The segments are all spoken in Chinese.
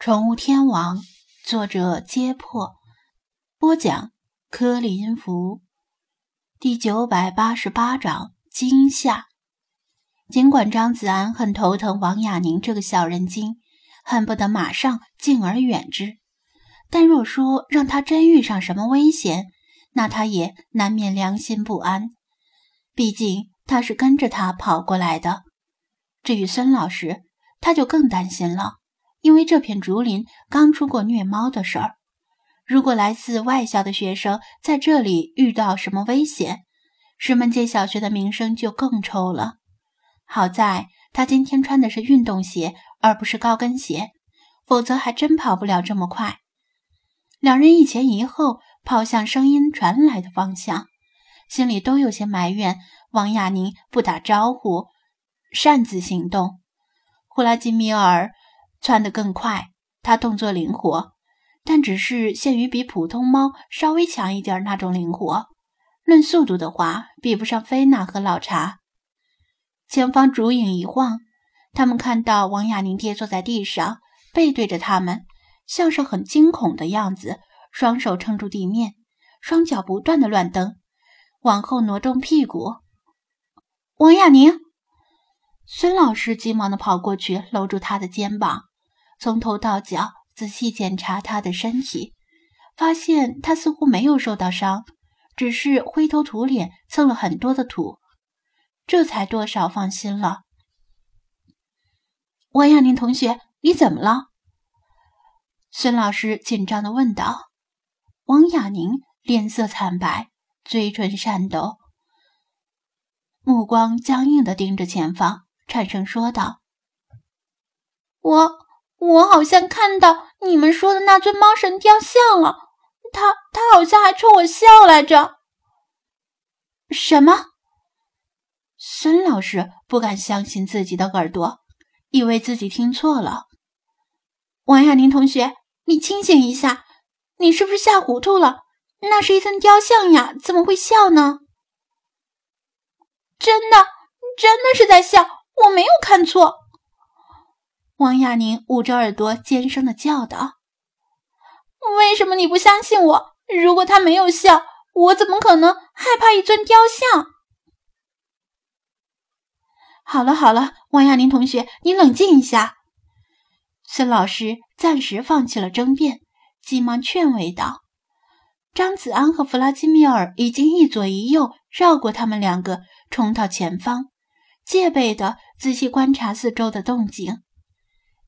宠物天王，作者：揭破，播讲：柯林福，第九百八十八章惊吓。尽管张子安很头疼王亚宁这个小人精，恨不得马上敬而远之，但若说让他真遇上什么危险，那他也难免良心不安。毕竟他是跟着他跑过来的。至于孙老师，他就更担心了。因为这片竹林刚出过虐猫的事儿，如果来自外校的学生在这里遇到什么危险，石门街小学的名声就更臭了。好在他今天穿的是运动鞋，而不是高跟鞋，否则还真跑不了这么快。两人一前一后跑向声音传来的方向，心里都有些埋怨王亚宁不打招呼，擅自行动。呼拉基米尔。窜得更快，它动作灵活，但只是限于比普通猫稍微强一点那种灵活。论速度的话，比不上菲娜和老查。前方烛影一晃，他们看到王亚宁跌坐在地上，背对着他们，像是很惊恐的样子，双手撑住地面，双脚不断的乱蹬，往后挪动屁股。王亚宁，孙老师急忙的跑过去，搂住他的肩膀。从头到脚仔细检查他的身体，发现他似乎没有受到伤，只是灰头土脸，蹭了很多的土，这才多少放心了。王亚宁同学，你怎么了？孙老师紧张的问道。王亚宁脸色惨白，嘴唇颤抖，目光僵硬的盯着前方，颤声说道：“我。”我好像看到你们说的那尊猫神雕像了，他他好像还冲我笑来着。什么？孙老师不敢相信自己的耳朵，以为自己听错了。王亚宁同学，你清醒一下，你是不是吓糊涂了？那是一尊雕像呀，怎么会笑呢？真的，真的是在笑，我没有看错。王亚宁捂着耳朵，尖声的叫道：“为什么你不相信我？如果他没有笑，我怎么可能害怕一尊雕像？”好了好了，王亚宁同学，你冷静一下。孙老师暂时放弃了争辩，急忙劝慰道：“张子安和弗拉基米尔已经一左一右绕过他们两个，冲到前方，戒备的仔细观察四周的动静。”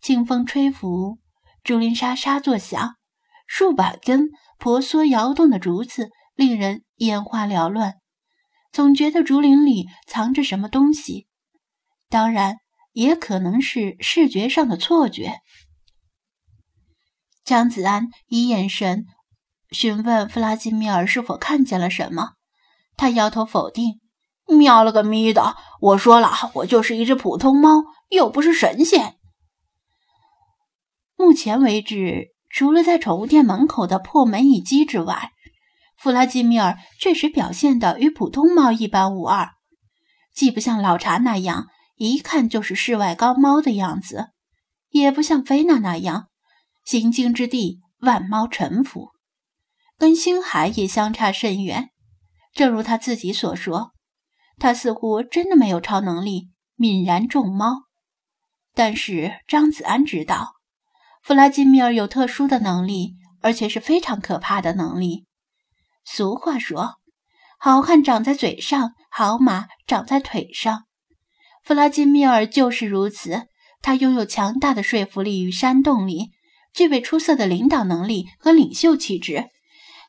清风吹拂，竹林沙沙作响，数百根婆娑摇动的竹子令人眼花缭乱，总觉得竹林里藏着什么东西。当然，也可能是视觉上的错觉。张子安以眼神询问弗拉基米尔是否看见了什么，他摇头否定：“喵了个咪的！我说了，我就是一只普通猫，又不是神仙。”目前为止，除了在宠物店门口的破门一击之外，弗拉基米尔确实表现的与普通猫一般无二，既不像老查那样一看就是世外高猫的样子，也不像菲娜那样行经之地万猫臣服，跟星海也相差甚远。正如他自己所说，他似乎真的没有超能力，泯然众猫。但是张子安知道。弗拉基米尔有特殊的能力，而且是非常可怕的能力。俗话说：“好汉长在嘴上，好马长在腿上。”弗拉基米尔就是如此。他拥有强大的说服力与煽动力，具备出色的领导能力和领袖气质。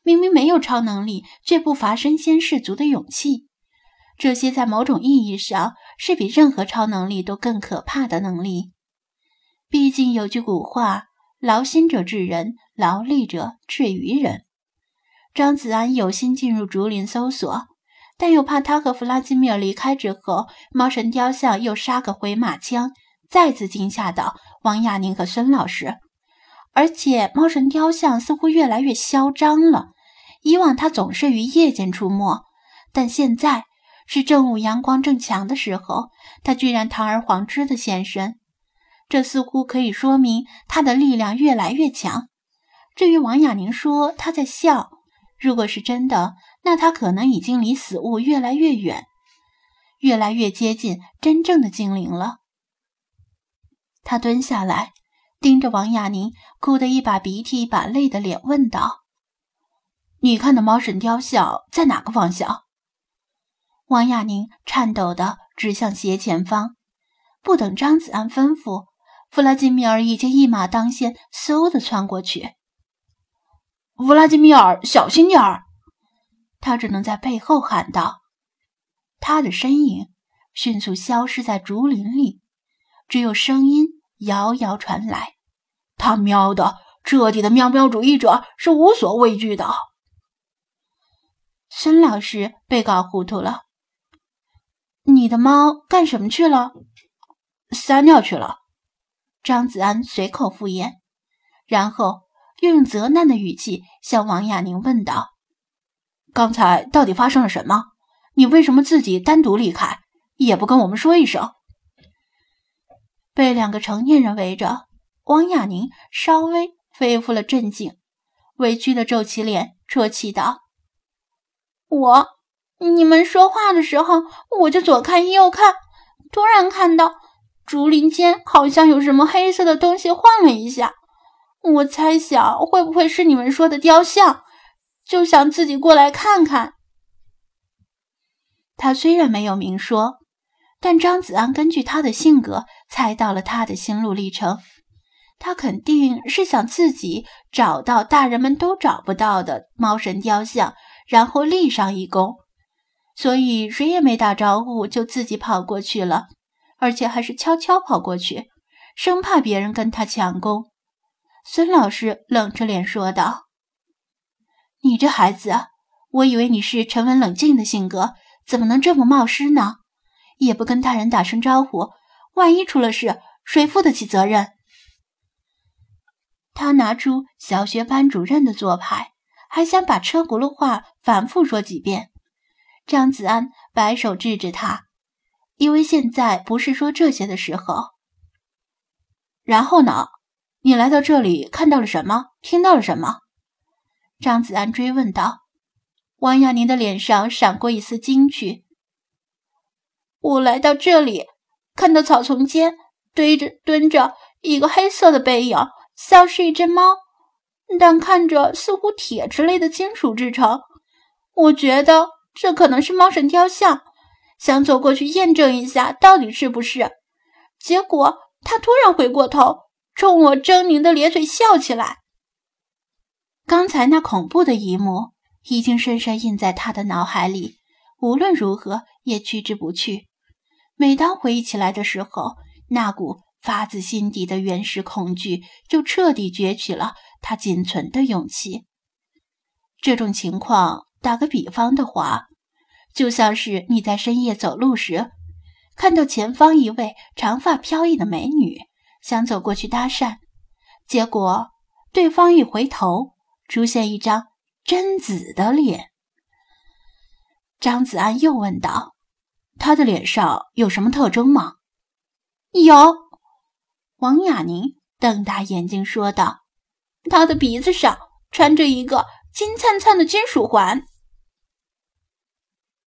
明明没有超能力，却不乏身先士卒的勇气。这些在某种意义上是比任何超能力都更可怕的能力。毕竟有句古话：“劳心者治人，劳力者治于人。”张子安有心进入竹林搜索，但又怕他和弗拉基米尔离开之后，猫神雕像又杀个回马枪，再次惊吓到王亚宁和孙老师。而且猫神雕像似乎越来越嚣张了。以往他总是于夜间出没，但现在是正午阳光正强的时候，他居然堂而皇之的现身。这似乎可以说明他的力量越来越强。至于王亚宁说他在笑，如果是真的，那他可能已经离死物越来越远，越来越接近真正的精灵了。他蹲下来，盯着王亚宁哭得一把鼻涕一把泪的脸，问道：“你看的猫神雕像在哪个方向？”王亚宁颤抖地指向斜前方，不等张子安吩咐，弗拉基米尔已经一马当先，嗖地窜过去。弗拉基米尔，小心点儿！他只能在背后喊道。他的身影迅速消失在竹林里，只有声音遥遥传来：“他喵的，彻底的喵喵主义者是无所畏惧的。”孙老师被搞糊涂了。你的猫干什么去了？撒尿去了。张子安随口敷衍，然后。又用责难的语气向王亚宁问道：“刚才到底发生了什么？你为什么自己单独离开，也不跟我们说一声？”被两个成年人围着，王亚宁稍微恢复了镇静，委屈的皱起脸，啜泣道：“我，你们说话的时候，我就左看右看，突然看到竹林间好像有什么黑色的东西晃了一下。”我猜想会不会是你们说的雕像，就想自己过来看看。他虽然没有明说，但张子安根据他的性格猜到了他的心路历程。他肯定是想自己找到大人们都找不到的猫神雕像，然后立上一功。所以谁也没打招呼，就自己跑过去了，而且还是悄悄跑过去，生怕别人跟他抢功。孙老师冷着脸说道：“你这孩子，我以为你是沉稳冷静的性格，怎么能这么冒失呢？也不跟大人打声招呼，万一出了事，谁负得起责任？”他拿出小学班主任的做派，还想把车轱辘话反复说几遍。张子安摆手制止他，因为现在不是说这些的时候。然后呢？你来到这里看到了什么？听到了什么？张子安追问道。王亚宁的脸上闪过一丝惊惧。我来到这里，看到草丛间堆着蹲着一个黑色的背影，像是一只猫，但看着似乎铁之类的金属制成。我觉得这可能是猫神雕像，想走过去验证一下到底是不是。结果他突然回过头。冲我狰狞的咧嘴笑起来。刚才那恐怖的一幕已经深深印在他的脑海里，无论如何也驱之不去。每当回忆起来的时候，那股发自心底的原始恐惧就彻底攫取了他仅存的勇气。这种情况，打个比方的话，就像是你在深夜走路时，看到前方一位长发飘逸的美女。想走过去搭讪，结果对方一回头，出现一张贞子的脸。张子安又问道：“他的脸上有什么特征吗？”有。王雅宁瞪大眼睛说道：“他的鼻子上穿着一个金灿灿的金属环。”